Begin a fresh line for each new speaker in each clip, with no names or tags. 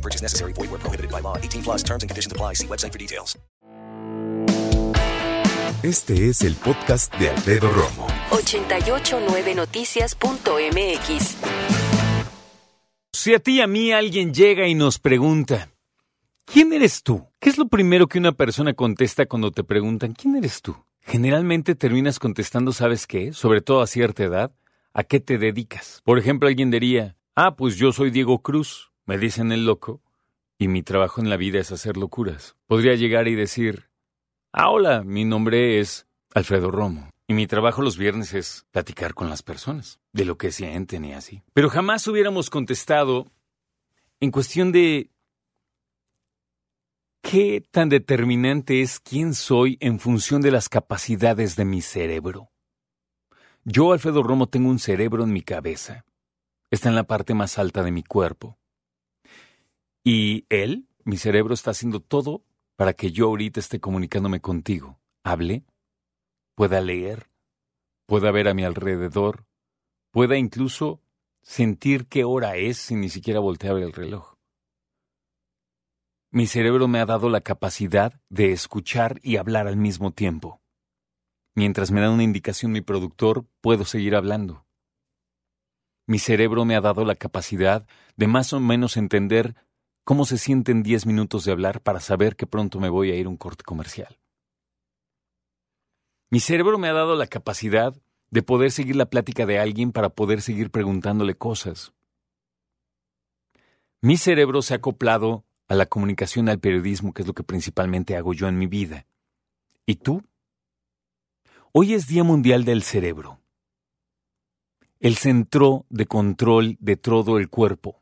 No purchase necessary. Void where prohibited by law. 18 plus terms and conditions apply. See website for details.
Este es el podcast de Alfredo Romo.
889noticias.mx.
Si a ti y a mí alguien llega y nos pregunta, ¿quién eres tú? ¿Qué es lo primero que una persona contesta cuando te preguntan, ¿quién eres tú? Generalmente terminas contestando, ¿sabes qué? Sobre todo a cierta edad, ¿a qué te dedicas? Por ejemplo, alguien diría, ah, pues yo soy Diego Cruz, me dicen el loco, y mi trabajo en la vida es hacer locuras. Podría llegar y decir, ah, hola, mi nombre es Alfredo Romo. Y mi trabajo los viernes es platicar con las personas, de lo que sienten y así. Pero jamás hubiéramos contestado en cuestión de qué tan determinante es quién soy en función de las capacidades de mi cerebro. Yo, Alfredo Romo, tengo un cerebro en mi cabeza. Está en la parte más alta de mi cuerpo. Y él, mi cerebro, está haciendo todo para que yo ahorita esté comunicándome contigo. Hable, pueda leer, pueda ver a mi alrededor, pueda incluso sentir qué hora es sin ni siquiera voltear el reloj. Mi cerebro me ha dado la capacidad de escuchar y hablar al mismo tiempo. Mientras me da una indicación mi productor, puedo seguir hablando. Mi cerebro me ha dado la capacidad de más o menos entender cómo se sienten diez minutos de hablar para saber que pronto me voy a ir a un corte comercial. Mi cerebro me ha dado la capacidad de poder seguir la plática de alguien para poder seguir preguntándole cosas. Mi cerebro se ha acoplado a la comunicación al periodismo, que es lo que principalmente hago yo en mi vida. ¿Y tú? Hoy es Día Mundial del Cerebro, el centro de control de todo el cuerpo.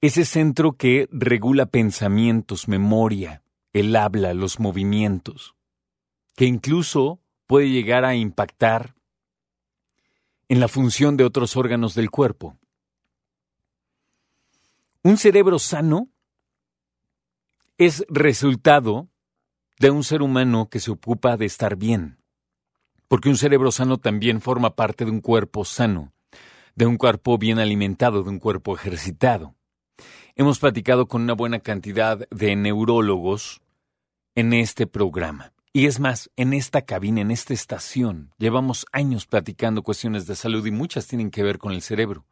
Ese centro que regula pensamientos, memoria, el habla, los movimientos, que incluso puede llegar a impactar en la función de otros órganos del cuerpo. Un cerebro sano es resultado de un ser humano que se ocupa de estar bien, porque un cerebro sano también forma parte de un cuerpo sano, de un cuerpo bien alimentado, de un cuerpo ejercitado. Hemos platicado con una buena cantidad de neurólogos en este programa. Y es más, en esta cabina, en esta estación, llevamos años platicando cuestiones de salud y muchas tienen que ver con el cerebro.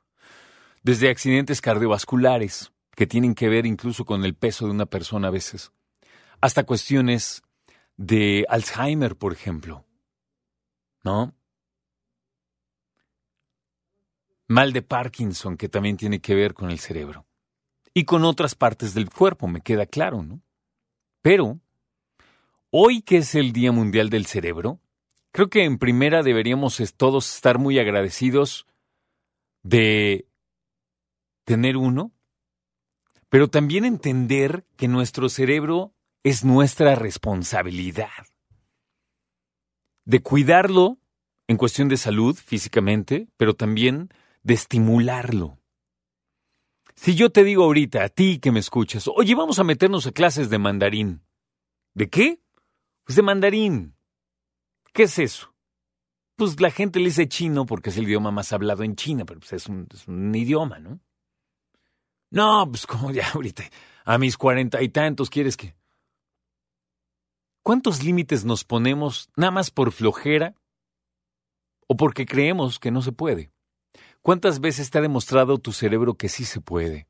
Desde accidentes cardiovasculares, que tienen que ver incluso con el peso de una persona a veces, hasta cuestiones de Alzheimer, por ejemplo. ¿No? Mal de Parkinson, que también tiene que ver con el cerebro y con otras partes del cuerpo, me queda claro, ¿no? Pero, hoy que es el Día Mundial del Cerebro, creo que en primera deberíamos todos estar muy agradecidos de tener uno, pero también entender que nuestro cerebro es nuestra responsabilidad. De cuidarlo en cuestión de salud físicamente, pero también de estimularlo. Si yo te digo ahorita, a ti que me escuchas, oye, vamos a meternos a clases de mandarín. ¿De qué? Pues de mandarín. ¿Qué es eso? Pues la gente le dice chino porque es el idioma más hablado en China, pero pues es un, es un idioma, ¿no? No, pues como ya ahorita, a mis cuarenta y tantos quieres que... ¿Cuántos límites nos ponemos nada más por flojera o porque creemos que no se puede? ¿Cuántas veces te ha demostrado tu cerebro que sí se puede?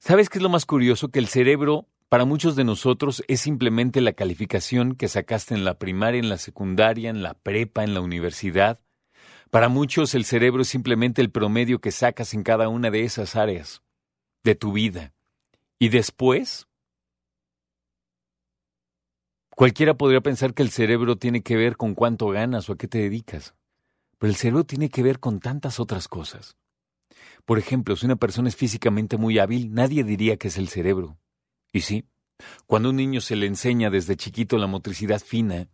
¿Sabes qué es lo más curioso? Que el cerebro, para muchos de nosotros, es simplemente la calificación que sacaste en la primaria, en la secundaria, en la prepa, en la universidad. Para muchos el cerebro es simplemente el promedio que sacas en cada una de esas áreas de tu vida. Y después, cualquiera podría pensar que el cerebro tiene que ver con cuánto ganas o a qué te dedicas. Pero el cerebro tiene que ver con tantas otras cosas. Por ejemplo, si una persona es físicamente muy hábil, nadie diría que es el cerebro. Y sí, Cuando a un niño se le enseña desde chiquito la motricidad fina,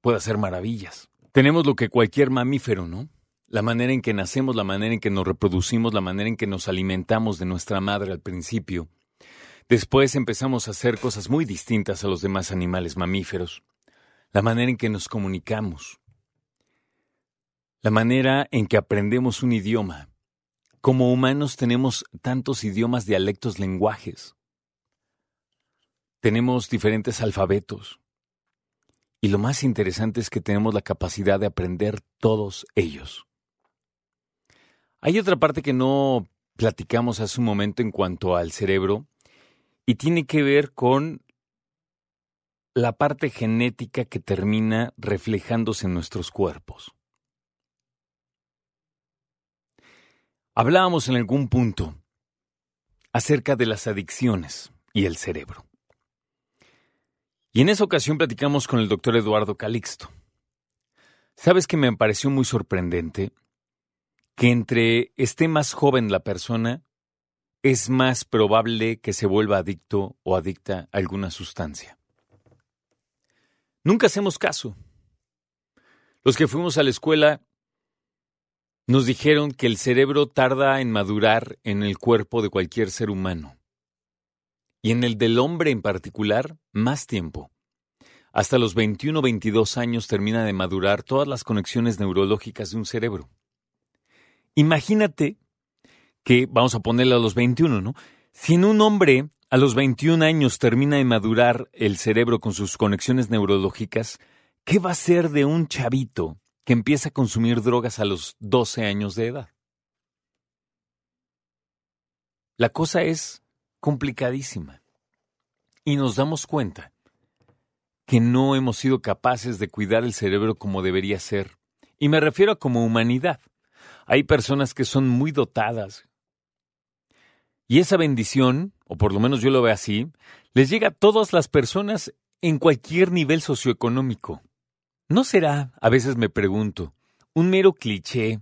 puede hacer maravillas. Tenemos lo que cualquier mamífero, ¿no? La manera en que nacemos, la manera en que nos reproducimos, la manera en que nos alimentamos de nuestra madre al principio. Después empezamos a hacer cosas muy distintas a los demás animales mamíferos. La manera en que nos comunicamos. La manera en que aprendemos un idioma. Como humanos tenemos tantos idiomas, dialectos, lenguajes. Tenemos diferentes alfabetos. Y lo más interesante es que tenemos la capacidad de aprender todos ellos. Hay otra parte que no platicamos hace un momento en cuanto al cerebro y tiene que ver con la parte genética que termina reflejándose en nuestros cuerpos. Hablábamos en algún punto acerca de las adicciones y el cerebro. Y en esa ocasión platicamos con el doctor Eduardo Calixto. ¿Sabes que me pareció muy sorprendente? que entre esté más joven la persona, es más probable que se vuelva adicto o adicta a alguna sustancia. Nunca hacemos caso. Los que fuimos a la escuela nos dijeron que el cerebro tarda en madurar en el cuerpo de cualquier ser humano. Y en el del hombre en particular, más tiempo. Hasta los 21 o 22 años termina de madurar todas las conexiones neurológicas de un cerebro. Imagínate que, vamos a ponerle a los 21, ¿no? Si en un hombre a los 21 años termina de madurar el cerebro con sus conexiones neurológicas, ¿qué va a ser de un chavito que empieza a consumir drogas a los 12 años de edad? La cosa es complicadísima. Y nos damos cuenta que no hemos sido capaces de cuidar el cerebro como debería ser. Y me refiero a como humanidad. Hay personas que son muy dotadas. Y esa bendición, o por lo menos yo lo veo así, les llega a todas las personas en cualquier nivel socioeconómico. ¿No será, a veces me pregunto, un mero cliché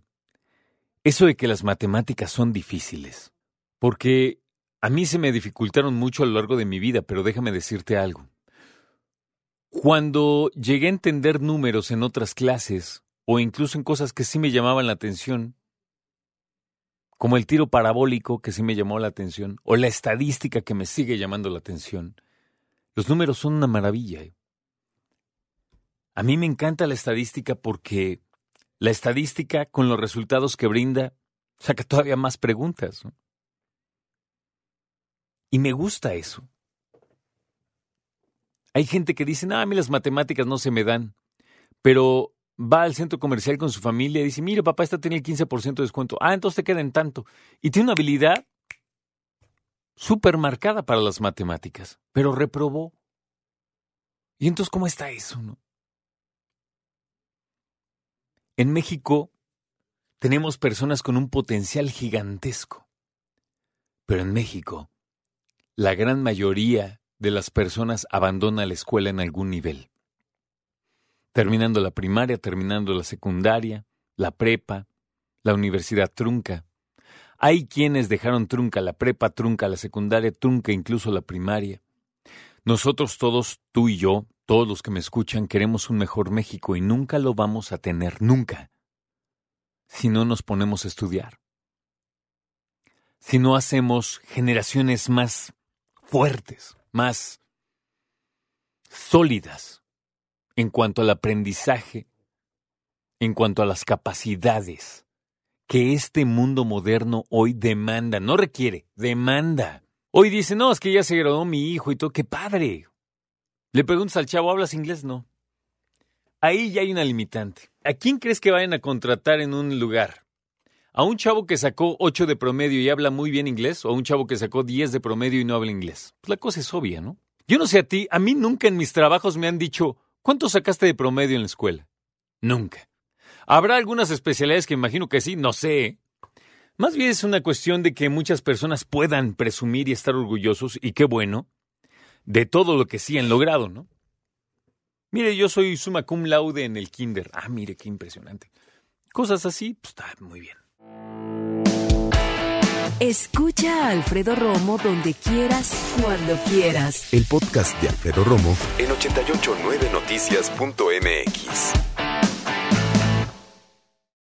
eso de que las matemáticas son difíciles? Porque a mí se me dificultaron mucho a lo largo de mi vida, pero déjame decirte algo. Cuando llegué a entender números en otras clases, o incluso en cosas que sí me llamaban la atención, como el tiro parabólico que sí me llamó la atención, o la estadística que me sigue llamando la atención. Los números son una maravilla. ¿eh? A mí me encanta la estadística porque la estadística, con los resultados que brinda, saca todavía más preguntas. Y me gusta eso. Hay gente que dice, no, a mí las matemáticas no se me dan, pero va al centro comercial con su familia y dice, mire papá, esta tiene el 15% de descuento. Ah, entonces te queda en tanto. Y tiene una habilidad súper marcada para las matemáticas, pero reprobó. ¿Y entonces cómo está eso? No? En México tenemos personas con un potencial gigantesco, pero en México la gran mayoría de las personas abandona la escuela en algún nivel terminando la primaria, terminando la secundaria, la prepa, la universidad trunca. Hay quienes dejaron trunca la prepa, trunca la secundaria, trunca incluso la primaria. Nosotros todos, tú y yo, todos los que me escuchan, queremos un mejor México y nunca lo vamos a tener, nunca, si no nos ponemos a estudiar. Si no hacemos generaciones más fuertes, más sólidas, en cuanto al aprendizaje, en cuanto a las capacidades que este mundo moderno hoy demanda, no requiere, demanda. Hoy dice, no, es que ya se graduó mi hijo y todo, qué padre. Le preguntas al chavo, ¿hablas inglés? No. Ahí ya hay una limitante. ¿A quién crees que vayan a contratar en un lugar? ¿A un chavo que sacó 8 de promedio y habla muy bien inglés o a un chavo que sacó 10 de promedio y no habla inglés? Pues la cosa es obvia, ¿no? Yo no sé a ti, a mí nunca en mis trabajos me han dicho, ¿Cuánto sacaste de promedio en la escuela? Nunca. Habrá algunas especialidades que imagino que sí, no sé. Más bien es una cuestión de que muchas personas puedan presumir y estar orgullosos, y qué bueno, de todo lo que sí han logrado, ¿no? Mire, yo soy summa cum laude en el kinder. Ah, mire, qué impresionante. Cosas así, pues está muy bien.
Escucha a Alfredo Romo donde quieras, cuando quieras.
El podcast de Alfredo Romo en 889noticias.mx.